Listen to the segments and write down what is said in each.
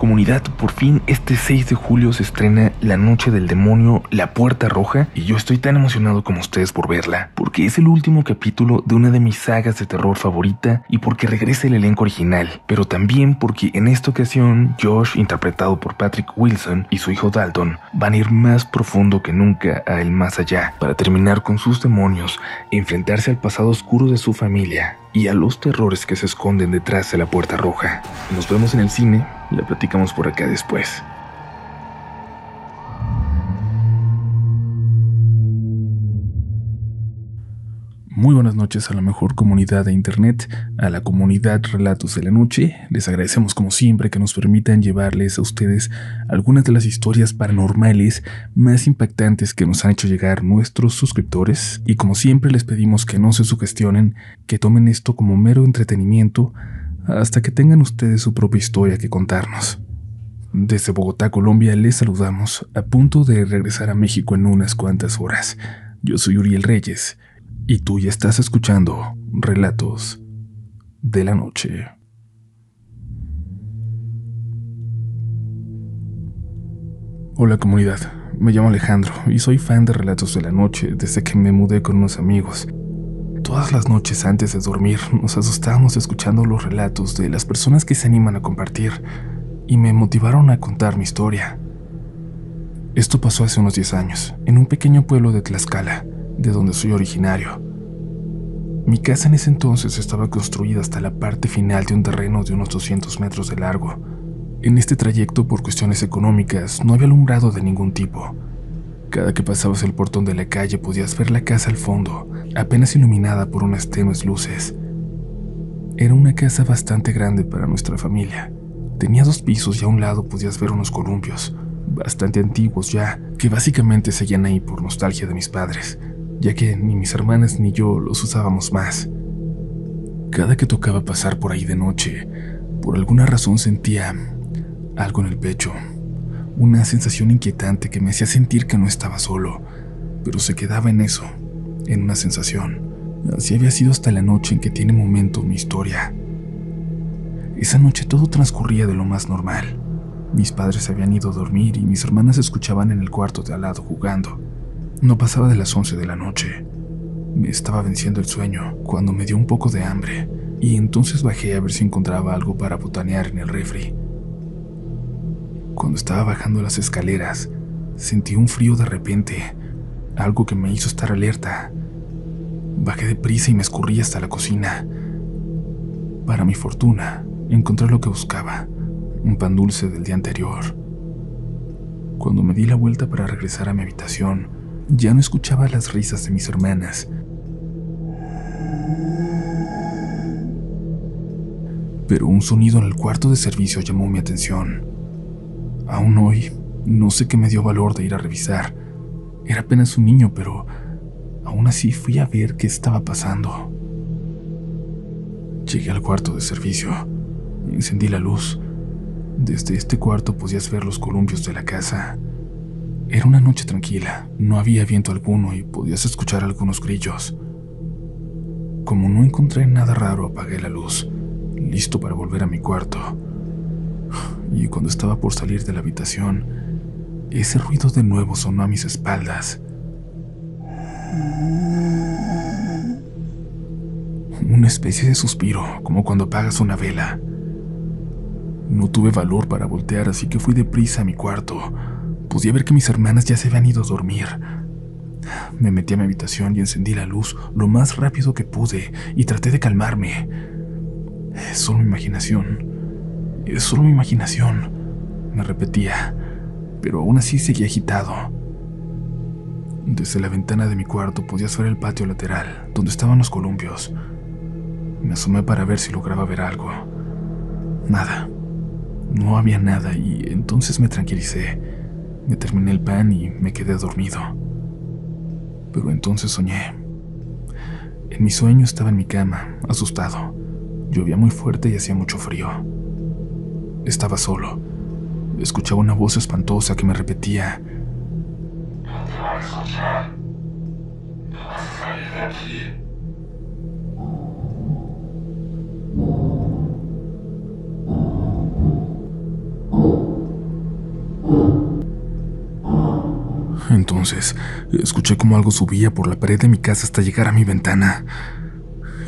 Comunidad, por fin este 6 de julio se estrena La Noche del Demonio, La Puerta Roja, y yo estoy tan emocionado como ustedes por verla, porque es el último capítulo de una de mis sagas de terror favorita y porque regresa el elenco original, pero también porque en esta ocasión Josh, interpretado por Patrick Wilson, y su hijo Dalton van a ir más profundo que nunca a el más allá para terminar con sus demonios enfrentarse al pasado oscuro de su familia y a los terrores que se esconden detrás de la puerta roja. Nos vemos en el cine, la platicamos por acá después. Muy buenas noches a la mejor comunidad de Internet, a la comunidad Relatos de la Noche. Les agradecemos como siempre que nos permitan llevarles a ustedes algunas de las historias paranormales más impactantes que nos han hecho llegar nuestros suscriptores. Y como siempre les pedimos que no se sugestionen, que tomen esto como mero entretenimiento hasta que tengan ustedes su propia historia que contarnos. Desde Bogotá, Colombia, les saludamos a punto de regresar a México en unas cuantas horas. Yo soy Uriel Reyes y tú ya estás escuchando Relatos de la Noche. Hola comunidad, me llamo Alejandro y soy fan de Relatos de la Noche desde que me mudé con unos amigos. Todas las noches antes de dormir nos asustábamos escuchando los relatos de las personas que se animan a compartir y me motivaron a contar mi historia. Esto pasó hace unos 10 años, en un pequeño pueblo de Tlaxcala, de donde soy originario. Mi casa en ese entonces estaba construida hasta la parte final de un terreno de unos 200 metros de largo. En este trayecto, por cuestiones económicas, no había alumbrado de ningún tipo. Cada que pasabas el portón de la calle podías ver la casa al fondo, apenas iluminada por unas tenues luces. Era una casa bastante grande para nuestra familia. Tenía dos pisos y a un lado podías ver unos columpios, bastante antiguos ya, que básicamente seguían ahí por nostalgia de mis padres ya que ni mis hermanas ni yo los usábamos más. Cada que tocaba pasar por ahí de noche, por alguna razón sentía algo en el pecho, una sensación inquietante que me hacía sentir que no estaba solo, pero se quedaba en eso, en una sensación. Así había sido hasta la noche en que tiene momento mi historia. Esa noche todo transcurría de lo más normal. Mis padres habían ido a dormir y mis hermanas escuchaban en el cuarto de al lado jugando. No pasaba de las 11 de la noche. Me estaba venciendo el sueño cuando me dio un poco de hambre y entonces bajé a ver si encontraba algo para botanear en el refri. Cuando estaba bajando las escaleras, sentí un frío de repente, algo que me hizo estar alerta. Bajé deprisa y me escurrí hasta la cocina. Para mi fortuna, encontré lo que buscaba, un pan dulce del día anterior. Cuando me di la vuelta para regresar a mi habitación, ya no escuchaba las risas de mis hermanas. Pero un sonido en el cuarto de servicio llamó mi atención. Aún hoy, no sé qué me dio valor de ir a revisar. Era apenas un niño, pero aún así fui a ver qué estaba pasando. Llegué al cuarto de servicio. Encendí la luz. Desde este cuarto podías ver los columpios de la casa. Era una noche tranquila, no había viento alguno y podías escuchar algunos grillos. Como no encontré nada raro, apagué la luz, listo para volver a mi cuarto. Y cuando estaba por salir de la habitación, ese ruido de nuevo sonó a mis espaldas. Una especie de suspiro, como cuando apagas una vela. No tuve valor para voltear, así que fui deprisa a mi cuarto Podía ver que mis hermanas ya se habían ido a dormir. Me metí a mi habitación y encendí la luz lo más rápido que pude y traté de calmarme. Es solo mi imaginación. Es solo mi imaginación, me repetía, pero aún así seguía agitado. Desde la ventana de mi cuarto podías ver el patio lateral, donde estaban los columpios. Me asomé para ver si lograba ver algo. Nada. No había nada y entonces me tranquilicé. Me terminé el pan y me quedé dormido. Pero entonces soñé. En mi sueño estaba en mi cama, asustado. Llovía muy fuerte y hacía mucho frío. Estaba solo escuchaba una voz espantosa que me repetía, Entonces, escuché como algo subía por la pared de mi casa hasta llegar a mi ventana.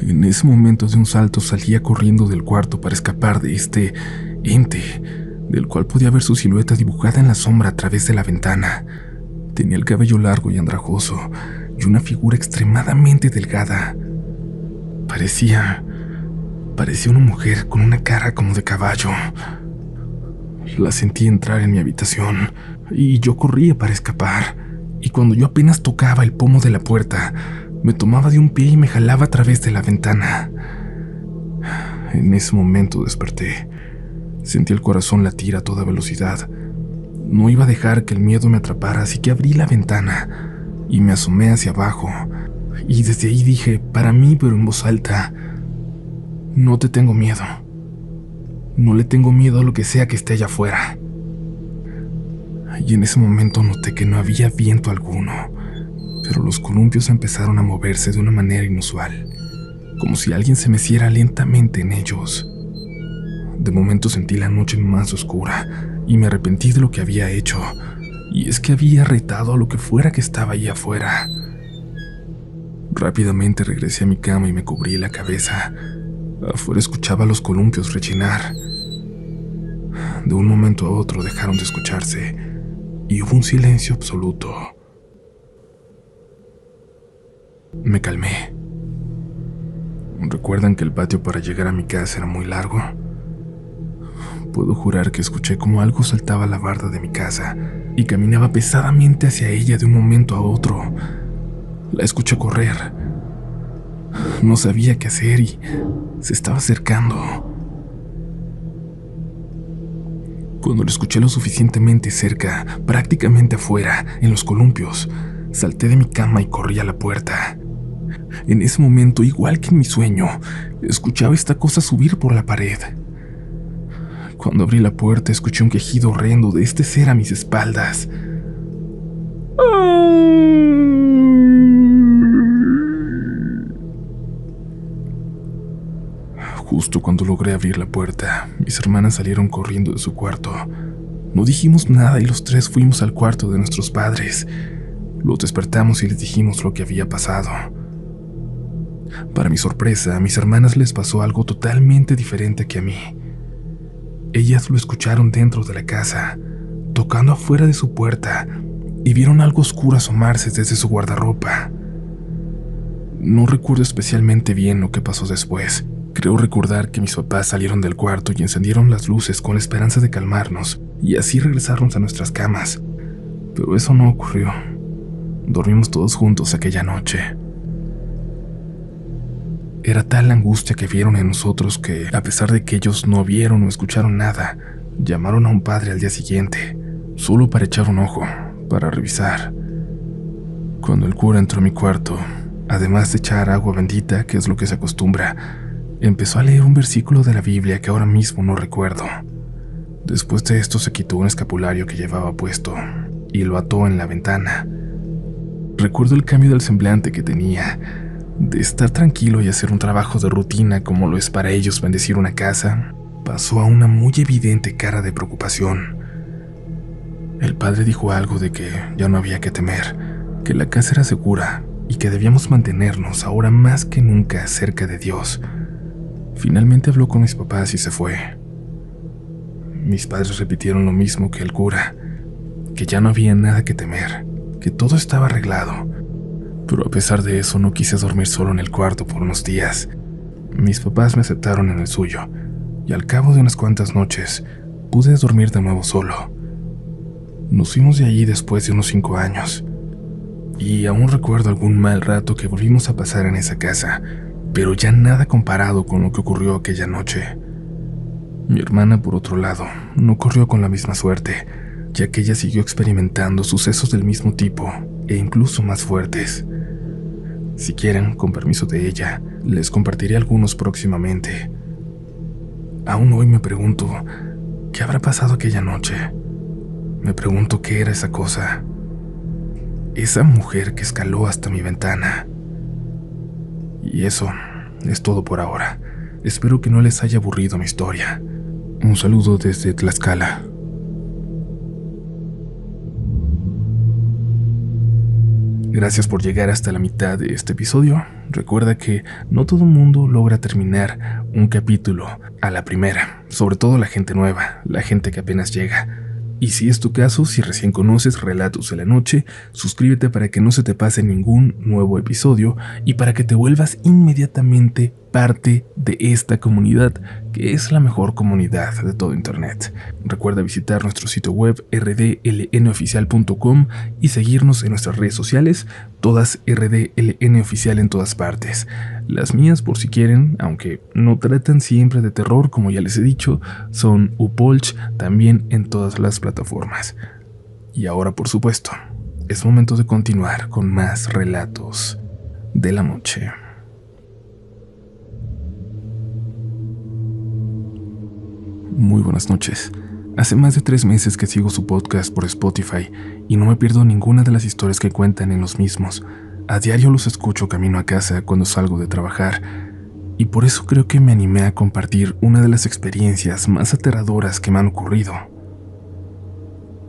En ese momento de un salto salía corriendo del cuarto para escapar de este ente del cual podía ver su silueta dibujada en la sombra a través de la ventana. Tenía el cabello largo y andrajoso, y una figura extremadamente delgada. Parecía... parecía una mujer con una cara como de caballo. La sentí entrar en mi habitación y yo corría para escapar. Y cuando yo apenas tocaba el pomo de la puerta, me tomaba de un pie y me jalaba a través de la ventana. En ese momento desperté. Sentí el corazón latir a toda velocidad. No iba a dejar que el miedo me atrapara, así que abrí la ventana y me asomé hacia abajo. Y desde ahí dije, para mí, pero en voz alta, no te tengo miedo. No le tengo miedo a lo que sea que esté allá afuera. Y en ese momento noté que no había viento alguno, pero los columpios empezaron a moverse de una manera inusual, como si alguien se meciera lentamente en ellos. De momento sentí la noche más oscura y me arrepentí de lo que había hecho, y es que había retado a lo que fuera que estaba allí afuera. Rápidamente regresé a mi cama y me cubrí la cabeza. Afuera escuchaba los columpios rechinar. De un momento a otro dejaron de escucharse y hubo un silencio absoluto. Me calmé. ¿Recuerdan que el patio para llegar a mi casa era muy largo? Puedo jurar que escuché como algo saltaba la barda de mi casa y caminaba pesadamente hacia ella de un momento a otro. La escuché correr. No sabía qué hacer y se estaba acercando. Cuando lo escuché lo suficientemente cerca, prácticamente afuera, en los columpios, salté de mi cama y corrí a la puerta. En ese momento, igual que en mi sueño, escuchaba esta cosa subir por la pared. Cuando abrí la puerta, escuché un quejido horrendo de este ser a mis espaldas. Justo cuando logré abrir la puerta, mis hermanas salieron corriendo de su cuarto. No dijimos nada y los tres fuimos al cuarto de nuestros padres. Los despertamos y les dijimos lo que había pasado. Para mi sorpresa, a mis hermanas les pasó algo totalmente diferente que a mí. Ellas lo escucharon dentro de la casa, tocando afuera de su puerta, y vieron algo oscuro asomarse desde su guardarropa. No recuerdo especialmente bien lo que pasó después, Creo recordar que mis papás salieron del cuarto y encendieron las luces con la esperanza de calmarnos y así regresaron a nuestras camas. Pero eso no ocurrió. Dormimos todos juntos aquella noche. Era tal la angustia que vieron en nosotros que, a pesar de que ellos no vieron o escucharon nada, llamaron a un padre al día siguiente, solo para echar un ojo, para revisar. Cuando el cura entró a mi cuarto, además de echar agua bendita, que es lo que se acostumbra, empezó a leer un versículo de la Biblia que ahora mismo no recuerdo. Después de esto se quitó un escapulario que llevaba puesto y lo ató en la ventana. Recuerdo el cambio del semblante que tenía, de estar tranquilo y hacer un trabajo de rutina como lo es para ellos bendecir una casa, pasó a una muy evidente cara de preocupación. El padre dijo algo de que ya no había que temer, que la casa era segura y que debíamos mantenernos ahora más que nunca cerca de Dios Finalmente habló con mis papás y se fue. Mis padres repitieron lo mismo que el cura, que ya no había nada que temer, que todo estaba arreglado. Pero a pesar de eso no quise dormir solo en el cuarto por unos días. Mis papás me aceptaron en el suyo, y al cabo de unas cuantas noches pude dormir de nuevo solo. Nos fuimos de allí después de unos cinco años, y aún recuerdo algún mal rato que volvimos a pasar en esa casa, pero ya nada comparado con lo que ocurrió aquella noche. Mi hermana, por otro lado, no corrió con la misma suerte, ya que ella siguió experimentando sucesos del mismo tipo e incluso más fuertes. Si quieren, con permiso de ella, les compartiré algunos próximamente. Aún hoy me pregunto, ¿qué habrá pasado aquella noche? Me pregunto qué era esa cosa. Esa mujer que escaló hasta mi ventana. Y eso es todo por ahora. Espero que no les haya aburrido mi historia. Un saludo desde Tlaxcala. Gracias por llegar hasta la mitad de este episodio. Recuerda que no todo mundo logra terminar un capítulo a la primera, sobre todo la gente nueva, la gente que apenas llega. Y si es tu caso, si recién conoces Relatos de la Noche, suscríbete para que no se te pase ningún nuevo episodio y para que te vuelvas inmediatamente parte de esta comunidad, que es la mejor comunidad de todo Internet. Recuerda visitar nuestro sitio web rdlnoficial.com y seguirnos en nuestras redes sociales, todas rdlnoficial en todas partes. Las mías, por si quieren, aunque no tratan siempre de terror, como ya les he dicho, son Upolch también en todas las plataformas. Y ahora, por supuesto, es momento de continuar con más relatos de la noche. Muy buenas noches. Hace más de tres meses que sigo su podcast por Spotify y no me pierdo ninguna de las historias que cuentan en los mismos. A diario los escucho camino a casa cuando salgo de trabajar y por eso creo que me animé a compartir una de las experiencias más aterradoras que me han ocurrido.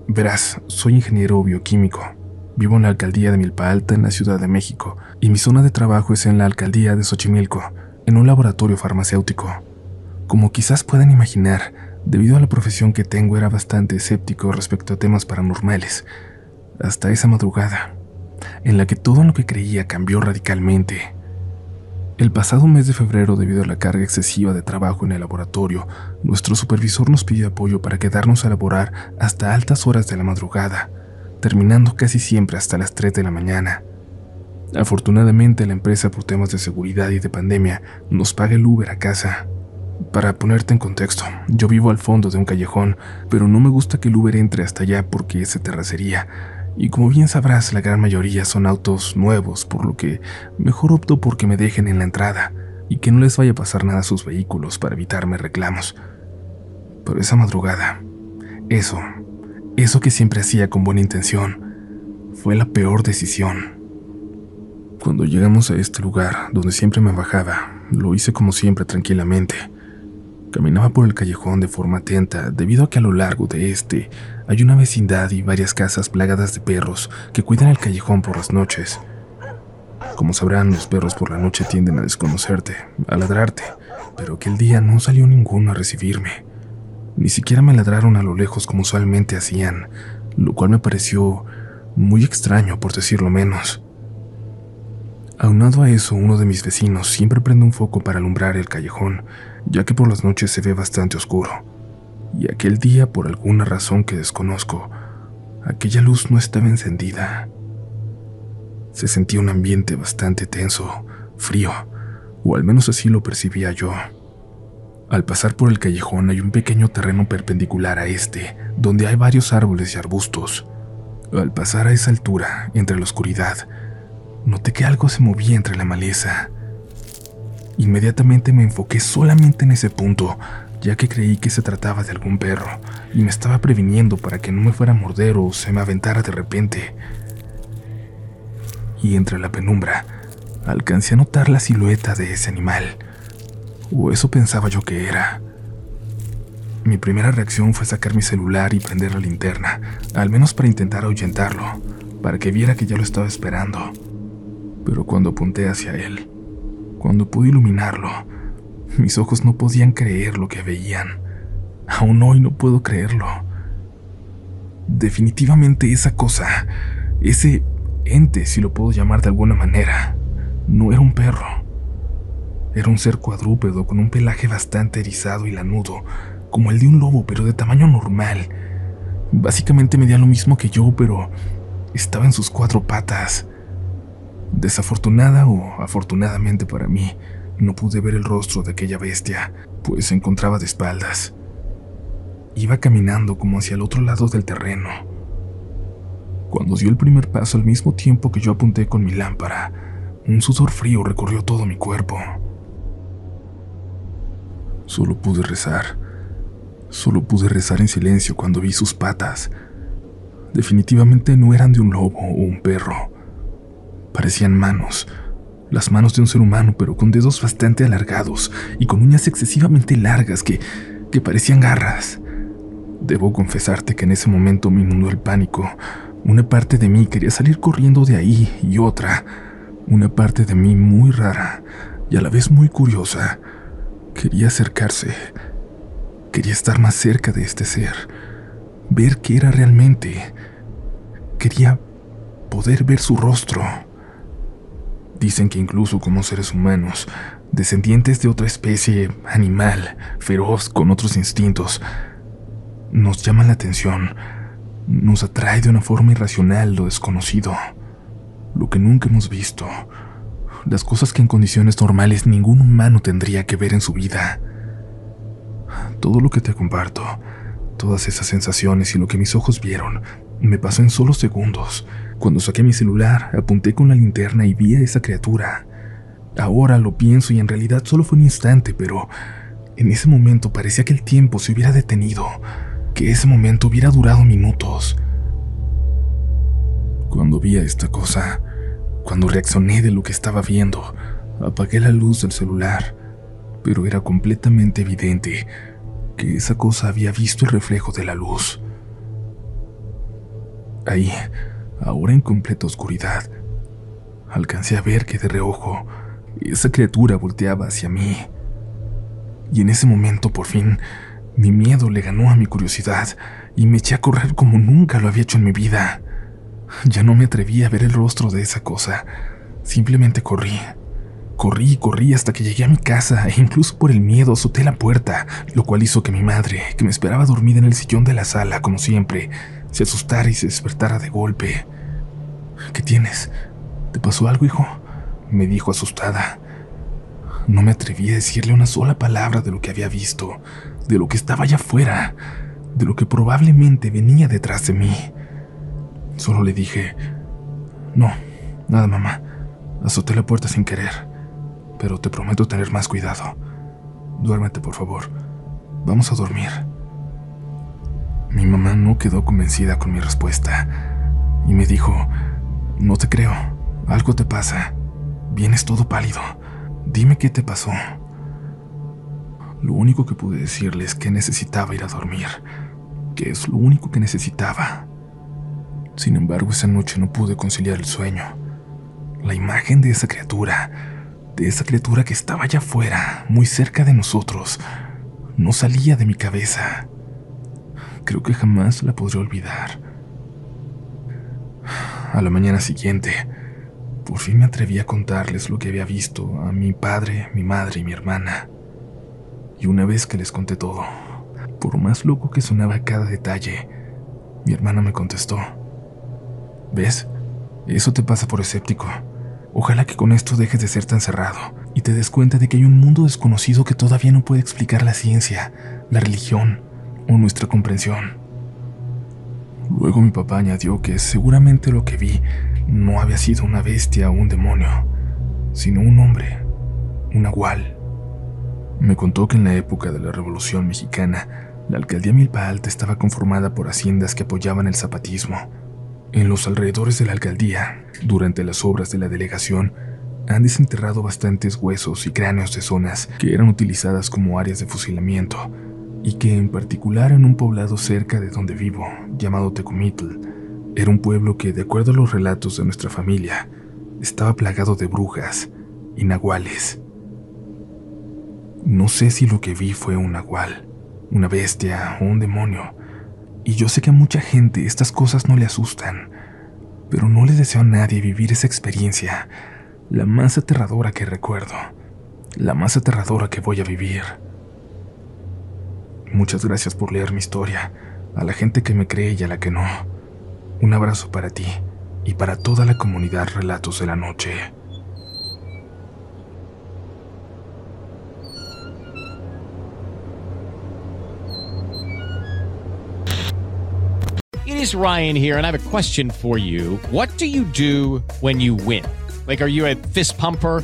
Verás, soy ingeniero bioquímico. Vivo en la alcaldía de Milpa Alta, en la Ciudad de México, y mi zona de trabajo es en la alcaldía de Xochimilco, en un laboratorio farmacéutico. Como quizás puedan imaginar, debido a la profesión que tengo era bastante escéptico respecto a temas paranormales, hasta esa madrugada, en la que todo lo que creía cambió radicalmente. El pasado mes de febrero, debido a la carga excesiva de trabajo en el laboratorio, nuestro supervisor nos pidió apoyo para quedarnos a laborar hasta altas horas de la madrugada, terminando casi siempre hasta las 3 de la mañana. Afortunadamente, la empresa, por temas de seguridad y de pandemia, nos paga el Uber a casa. Para ponerte en contexto, yo vivo al fondo de un callejón, pero no me gusta que el Uber entre hasta allá porque es terracería. Y como bien sabrás, la gran mayoría son autos nuevos, por lo que mejor opto porque me dejen en la entrada y que no les vaya a pasar nada a sus vehículos para evitarme reclamos. Pero esa madrugada, eso, eso que siempre hacía con buena intención, fue la peor decisión. Cuando llegamos a este lugar, donde siempre me bajaba, lo hice como siempre tranquilamente Caminaba por el callejón de forma atenta debido a que a lo largo de este hay una vecindad y varias casas plagadas de perros que cuidan el callejón por las noches. Como sabrán, los perros por la noche tienden a desconocerte, a ladrarte, pero aquel día no salió ninguno a recibirme. Ni siquiera me ladraron a lo lejos como usualmente hacían, lo cual me pareció muy extraño por decirlo menos. Aunado a eso, uno de mis vecinos siempre prende un foco para alumbrar el callejón, ya que por las noches se ve bastante oscuro. Y aquel día, por alguna razón que desconozco, aquella luz no estaba encendida. Se sentía un ambiente bastante tenso, frío, o al menos así lo percibía yo. Al pasar por el callejón hay un pequeño terreno perpendicular a este, donde hay varios árboles y arbustos. Al pasar a esa altura, entre la oscuridad, noté que algo se movía entre la maleza. Inmediatamente me enfoqué solamente en ese punto, ya que creí que se trataba de algún perro, y me estaba previniendo para que no me fuera a morder o se me aventara de repente. Y entre la penumbra, alcancé a notar la silueta de ese animal, o eso pensaba yo que era. Mi primera reacción fue sacar mi celular y prender la linterna, al menos para intentar ahuyentarlo, para que viera que ya lo estaba esperando pero cuando apunté hacia él, cuando pude iluminarlo, mis ojos no podían creer lo que veían. Aún hoy no puedo creerlo. Definitivamente esa cosa, ese ente, si lo puedo llamar de alguna manera, no era un perro. Era un ser cuadrúpedo con un pelaje bastante erizado y lanudo, como el de un lobo, pero de tamaño normal. Básicamente medía lo mismo que yo, pero estaba en sus cuatro patas. Desafortunada o afortunadamente para mí, no pude ver el rostro de aquella bestia, pues se encontraba de espaldas. Iba caminando como hacia el otro lado del terreno. Cuando dio el primer paso al mismo tiempo que yo apunté con mi lámpara, un sudor frío recorrió todo mi cuerpo. Solo pude rezar. Solo pude rezar en silencio cuando vi sus patas. Definitivamente no eran de un lobo o un perro. Parecían manos, las manos de un ser humano, pero con dedos bastante alargados y con uñas excesivamente largas que, que parecían garras. Debo confesarte que en ese momento me inundó el pánico, Una parte de mí quería salir corriendo de ahí y otra, una parte de mí muy rara y a la vez muy curiosa, quería acercarse. Quería estar más cerca de este ser, ver qué era realmente. Quería poder ver su rostro. Dicen que incluso como seres humanos, descendientes de otra especie animal, feroz, con otros instintos, nos llama la atención, nos atrae de una forma irracional lo desconocido, lo que nunca hemos visto, las cosas que en condiciones normales ningún humano tendría que ver en su vida. Todo lo que te comparto, todas esas sensaciones y lo que mis ojos vieron, me pasó en solo segundos. Cuando saqué mi celular, apunté con la linterna y vi a esa criatura. Ahora lo pienso y en realidad solo fue un instante, pero en ese momento parecía que el tiempo se hubiera detenido que ese momento hubiera durado minutos. Cuando vi a esta cosa, cuando reaccioné de lo que estaba viendo, apagué la luz del celular, pero era completamente evidente que esa cosa había visto el reflejo de la luz. Ahí, ahora en completa oscuridad, alcancé a ver que de reojo esa criatura volteaba hacia mí. Y en ese momento, por fin, mi miedo le ganó a mi curiosidad y me eché a correr como nunca lo había hecho en mi vida. Ya no me atreví a ver el rostro de esa cosa. Simplemente corrí. Corrí y corrí hasta que llegué a mi casa e incluso por el miedo azoté la puerta, lo cual hizo que mi madre, que me esperaba dormida en el sillón de la sala como siempre, se asustara y se despertara de golpe. ¿Qué tienes? ¿Te pasó algo, hijo? me dijo asustada. No me atreví a decirle una sola palabra de lo que había visto de lo que estaba allá afuera, de lo que probablemente venía detrás de mí. Solo le dije, no, nada mamá, azoté la puerta sin querer, pero te prometo tener más cuidado. Duérmete, por favor. Vamos a dormir. Mi mamá no quedó convencida con mi respuesta y me dijo, no te creo, algo te pasa, vienes todo pálido, dime qué te pasó. Lo único que pude decirle es que necesitaba ir a dormir, que es lo único que necesitaba. Sin embargo, esa noche no pude conciliar el sueño. La imagen de esa criatura, de esa criatura que estaba allá afuera, muy cerca de nosotros, no salía de mi cabeza. Creo que jamás la podré olvidar. A la mañana siguiente, por fin me atreví a contarles lo que había visto a mi padre, mi madre y mi hermana. Y una vez que les conté todo, por más loco que sonaba cada detalle, mi hermana me contestó, ¿ves? Eso te pasa por escéptico. Ojalá que con esto dejes de ser tan cerrado y te des cuenta de que hay un mundo desconocido que todavía no puede explicar la ciencia, la religión o nuestra comprensión. Luego mi papá añadió que seguramente lo que vi no había sido una bestia o un demonio, sino un hombre, un nahual. Me contó que en la época de la Revolución Mexicana, la alcaldía Milpa Alta estaba conformada por haciendas que apoyaban el zapatismo. En los alrededores de la alcaldía, durante las obras de la delegación, han desenterrado bastantes huesos y cráneos de zonas que eran utilizadas como áreas de fusilamiento, y que en particular en un poblado cerca de donde vivo, llamado Tecomitl, era un pueblo que, de acuerdo a los relatos de nuestra familia, estaba plagado de brujas y nahuales. No sé si lo que vi fue un nahual, una bestia o un demonio, y yo sé que a mucha gente estas cosas no le asustan, pero no le deseo a nadie vivir esa experiencia, la más aterradora que recuerdo, la más aterradora que voy a vivir. Muchas gracias por leer mi historia, a la gente que me cree y a la que no. Un abrazo para ti y para toda la comunidad Relatos de la Noche. It is Ryan here, and I have a question for you. What do you do when you win? Like, are you a fist pumper?